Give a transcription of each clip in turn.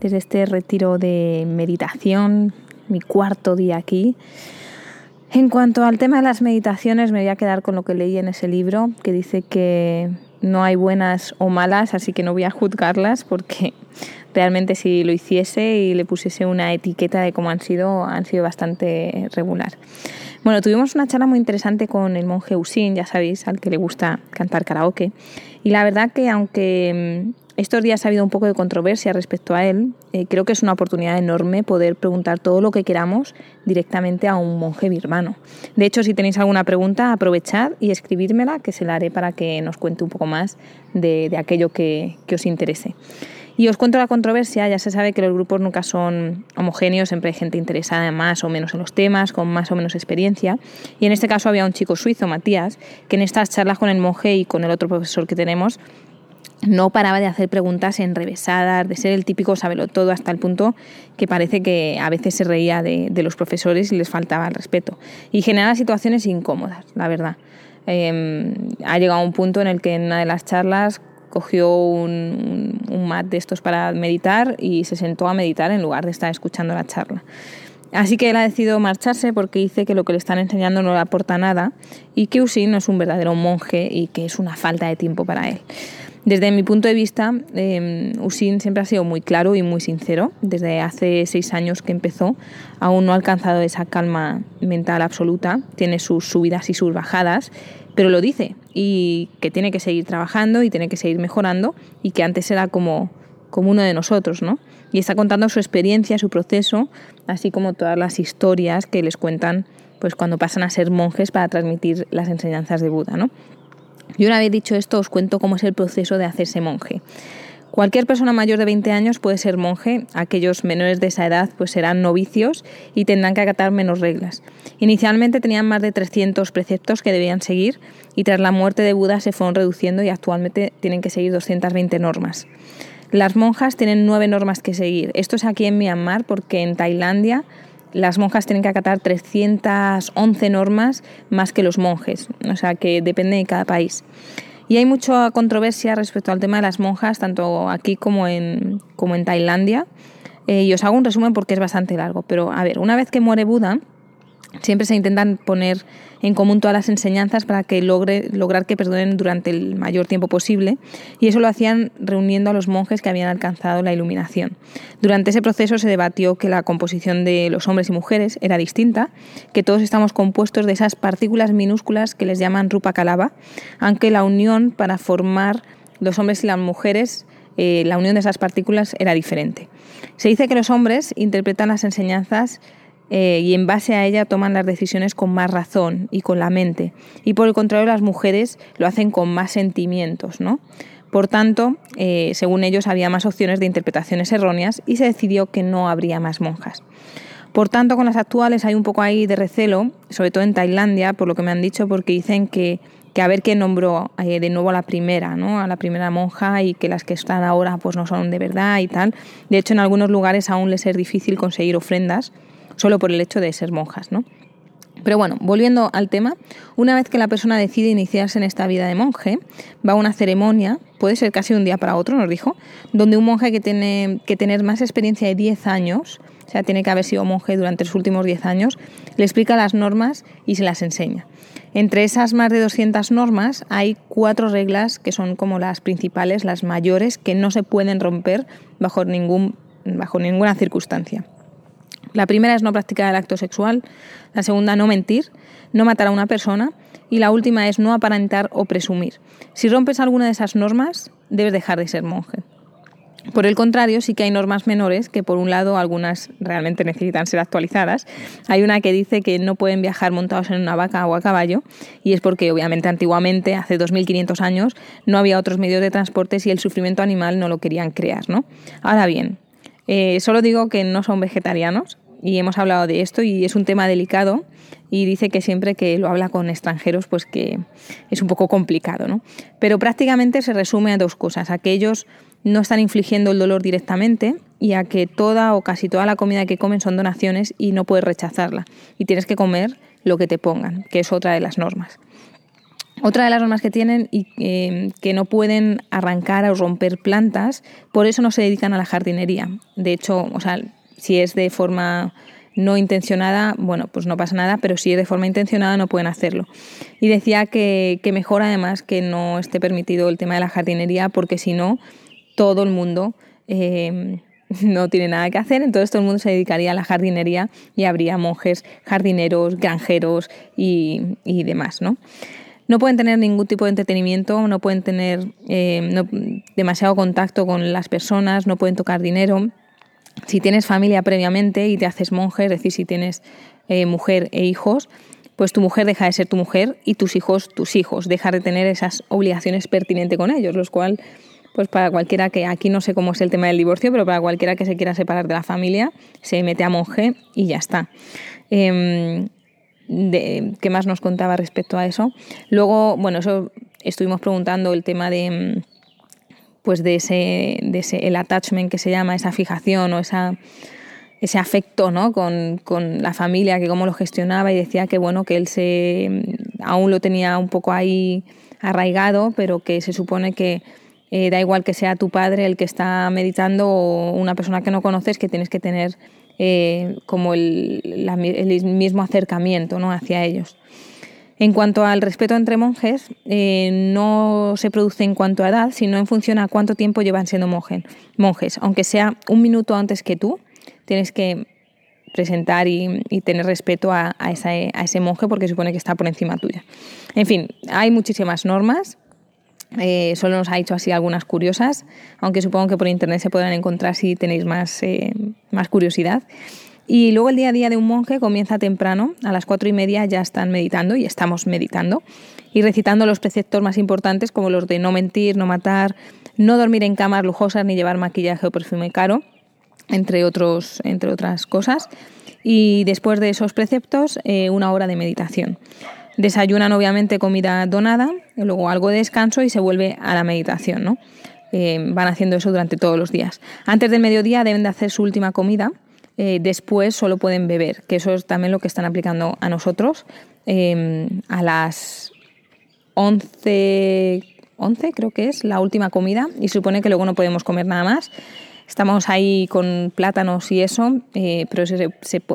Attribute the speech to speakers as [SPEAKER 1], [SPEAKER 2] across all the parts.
[SPEAKER 1] desde este retiro de meditación, mi cuarto día aquí. En cuanto al tema de las meditaciones, me voy a quedar con lo que leí en ese libro, que dice que no hay buenas o malas, así que no voy a juzgarlas porque realmente si lo hiciese y le pusiese una etiqueta de cómo han sido, han sido bastante regular. Bueno, tuvimos una charla muy interesante con el monje Usin, ya sabéis, al que le gusta cantar karaoke. Y la verdad que aunque mm, estos días ha habido un poco de controversia respecto a él. Eh, creo que es una oportunidad enorme poder preguntar todo lo que queramos directamente a un monje birmano. De hecho, si tenéis alguna pregunta, aprovechad y escribírmela, que se la haré para que nos cuente un poco más de, aquello que, que os interese. Y os cuento la controversia, ya se sabe que los grupos nunca son homogéneos, siempre hay gente interesada más o menos en los temas, con más o menos experiencia. Y en este caso había un chico suizo, Matías, que en estas charlas con el monje y con el otro profesor que tenemos, no paraba de hacer preguntas enrevesadas, de ser el típico todo hasta el punto que parece que a veces se reía de, los profesores y les faltaba el respeto. Y generaba situaciones incómodas, la verdad. Em, ha llegado un punto en el que en una de las charlas cogió un, un, mat de estos para meditar y se sentó a meditar en lugar de estar escuchando la charla. Así que él ha decidido marcharse porque dice que lo que le están enseñando no le aporta nada y que Usin no es un verdadero monje y que es una falta de tiempo para él. Desde mi punto de vista, eh, Usin siempre ha sido muy claro y muy sincero. Desde hace seis años que empezó, aún no ha alcanzado esa calma mental absoluta. Tiene sus subidas y sus bajadas, pero lo dice y que tiene que seguir trabajando y tiene que seguir mejorando y que antes era como, como uno de nosotros, ¿no? Y está contando su experiencia, su proceso, así como todas las historias que les cuentan pues cuando pasan a ser monjes para transmitir las enseñanzas de Buda, ¿no? Y una vez dicho esto, os cuento cómo es el proceso de hacerse monje. Cualquier persona mayor de 20 años puede ser monje, aquellos menores de esa edad pues serán novicios y tendrán que acatar menos reglas. Inicialmente tenían más de 300 preceptos que debían seguir y tras la muerte de Buda se fueron reduciendo y actualmente tienen que seguir 220 normas. Las monjas tienen nueve normas que seguir. Esto es aquí en Myanmar porque en Tailandia las monjas tienen que acatar 311 normas más que los monjes, o sea que depende de cada país. Y hay mucha controversia respecto al tema de las monjas, tanto aquí como en, como en Tailandia. Eh, y os hago un resumen porque es bastante largo. Pero a ver, una vez que muere Buda, siempre se intentan poner en común todas las enseñanzas para que logre lograr que perdonen durante el mayor tiempo posible y eso lo hacían reuniendo a los monjes que habían alcanzado la iluminación. Durante ese proceso se debatió que la composición de los hombres y mujeres era distinta, que todos estamos compuestos de esas partículas minúsculas que les llaman rupa calaba, aunque la unión para formar los hombres y las mujeres eh, la unión de esas partículas era diferente. Se dice que los hombres interpretan las enseñanzas eh, y en base a ella toman las decisiones con más razón y con la mente. Y por el contrario, las mujeres lo hacen con más sentimientos, ¿no? Por tanto, eh, según ellos, había más opciones de interpretaciones erróneas y se decidió que no habría más monjas. Por tanto, con las actuales hay un poco ahí de recelo, sobre todo en Tailandia, por lo que me han dicho, porque dicen que, que a ver qué nombró eh, de nuevo a la primera, ¿no? a la primera monja y que las que están ahora pues no son de verdad y tal. De hecho, en algunos lugares aún les es difícil conseguir ofrendas solo por el hecho de ser monjas, ¿no? Pero bueno, volviendo al tema, una vez que la persona decide iniciarse en esta vida de monje, va a una ceremonia, puede ser casi un día para otro, nos dijo, donde un monje que tiene que tener más experiencia de 10 años, o sea, tiene que haber sido monje durante los últimos 10 años, le explica las normas y se las enseña. Entre esas más de 200 normas hay cuatro reglas que son como las principales, las mayores, que no se pueden romper bajo, ningún, bajo ninguna circunstancia. La primera es no practicar el acto sexual, la segunda no mentir, no matar a una persona y la última es no aparentar o presumir. Si rompes alguna de esas normas, debes dejar de ser monje. Por el contrario, sí que hay normas menores que por un lado algunas realmente necesitan ser actualizadas. Hay una que dice que no pueden viajar montados en una vaca o a caballo y es porque obviamente antiguamente, hace 2500 años, no había otros medios de transporte y el sufrimiento animal no lo querían crear, ¿no? Ahora bien, Eh, solo digo que no son vegetarianos y hemos hablado de esto y es un tema delicado y dice que siempre que lo habla con extranjeros pues que es un poco complicado, ¿no? Pero prácticamente se resume a dos cosas, a que ellos no están infligiendo el dolor directamente y a que toda o casi toda la comida que comen son donaciones y no puedes rechazarla y tienes que comer lo que te pongan, que es otra de las normas. Otra de las normas que tienen y eh, que no pueden arrancar o romper plantas, por eso no se dedican a la jardinería. De hecho, o sea, si es de forma no intencionada, bueno, pues no pasa nada, pero si es de forma intencionada no pueden hacerlo. Y decía que, mejor además que no esté permitido el tema de la jardinería, porque si no, todo el mundo eh, no tiene nada que hacer, entonces todo el mundo se dedicaría a la jardinería y habría monjes, jardineros, granjeros y, y demás, ¿no? No pueden tener ningún tipo de entretenimiento, no pueden tener eh, demasiado contacto con las personas, no pueden tocar dinero. Si tienes familia previamente y te haces monje, es decir, si tienes eh, mujer e hijos, pues tu mujer deja de ser tu mujer y tus hijos tus hijos, dejar de tener esas obligaciones pertinentes con ellos, los cuales, pues para cualquiera que, aquí no sé cómo es el tema del divorcio, pero para cualquiera que se quiera separar de la familia, se mete a monje y ya está. Em, de, qué más nos contaba respecto a eso. Luego, bueno, eso estuvimos preguntando el tema de pues de ese, de ese el attachment que se llama, esa fijación o esa ese afecto ¿no? con, con, la familia, que cómo lo gestionaba y decía que bueno, que él se aún lo tenía un poco ahí arraigado, pero que se supone que eh, da igual que sea tu padre el que está meditando o una persona que no conoces, que tienes que tener eh, como el, mismo acercamiento ¿no? hacia ellos. En cuanto al respeto entre monjes, eh, no se produce en cuanto a edad, sino en función a cuánto tiempo llevan siendo monjes. Aunque sea un minuto antes que tú, tienes que presentar y, tener respeto a, a, ese monje porque supone que está por encima tuya. En fin, hay muchísimas normas eh, solo nos ha dicho así algunas curiosas, aunque supongo que por internet se podrán encontrar si tenéis más, eh, más curiosidad. Y luego el día a día de un monje comienza temprano, a las cuatro y media ya están meditando y estamos meditando y recitando los preceptos más importantes como los de no mentir, no matar, no dormir en camas lujosas ni llevar maquillaje o perfume caro, entre, otros, entre otras cosas. Y después de esos preceptos, eh, una hora de meditación. Desayunan obviamente comida donada, luego algo de descanso y se vuelve a la meditación, ¿no? Eh, van haciendo eso durante todos los días. Antes del mediodía deben de hacer su última comida, eh, después solo pueden beber, que eso es también lo que están aplicando a nosotros. Em, a las 11, 11 creo que es la última comida y supone que luego no podemos comer nada más. Estamos ahí con plátanos y eso, eh, pero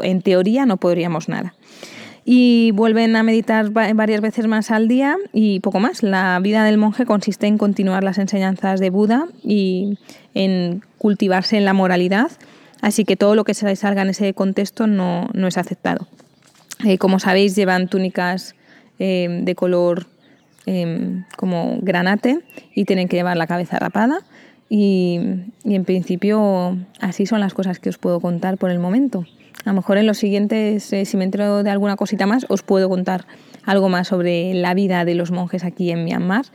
[SPEAKER 1] en teoría no podríamos nada y vuelven a meditar varias veces más al día y poco más. La vida del monje consiste en continuar las enseñanzas de Buda y en cultivarse en la moralidad, así que todo lo que se salga en ese contexto no, es aceptado. Eh, como sabéis, llevan túnicas eh, de color em, como granate y tienen que llevar la cabeza rapada. y en principio así son las cosas que os puedo contar por el momento. A lo mejor en los siguientes, eh, si me entero de alguna cosita más, os puedo contar algo más sobre la vida de los monjes aquí en Myanmar.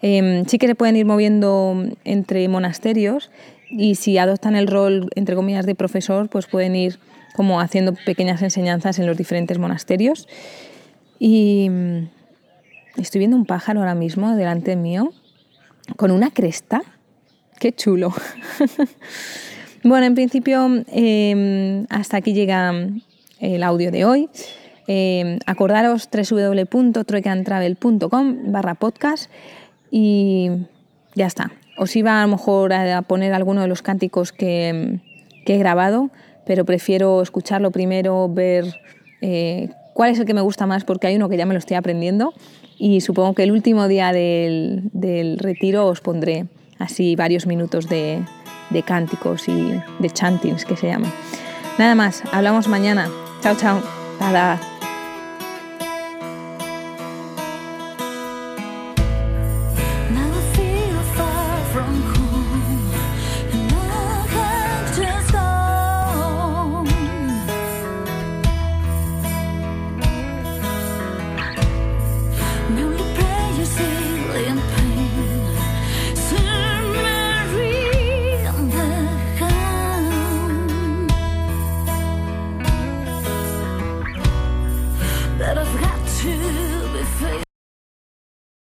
[SPEAKER 1] Em, sí que se pueden ir moviendo entre monasterios y si adoptan el rol, entre comillas, de profesor, pues pueden ir como haciendo pequeñas enseñanzas en los diferentes monasterios. Y mm, estoy viendo un pájaro ahora mismo delante mío con una cresta. Qué chulo. Bueno, en principio em, hasta aquí llega el audio de hoy. Eh, acordaros www.troicantravel.com barra podcast y ya está. Os iba a lo mejor a poner alguno de los cánticos que, he grabado, pero prefiero escucharlo primero, ver eh, cuál es el que me gusta más, porque hay uno que ya me lo estoy aprendiendo y supongo que el último día del, del retiro os pondré así varios minutos de, de cánticos y de chantings que se llaman. Nada más, hablamos mañana. Chao, chao. Tada.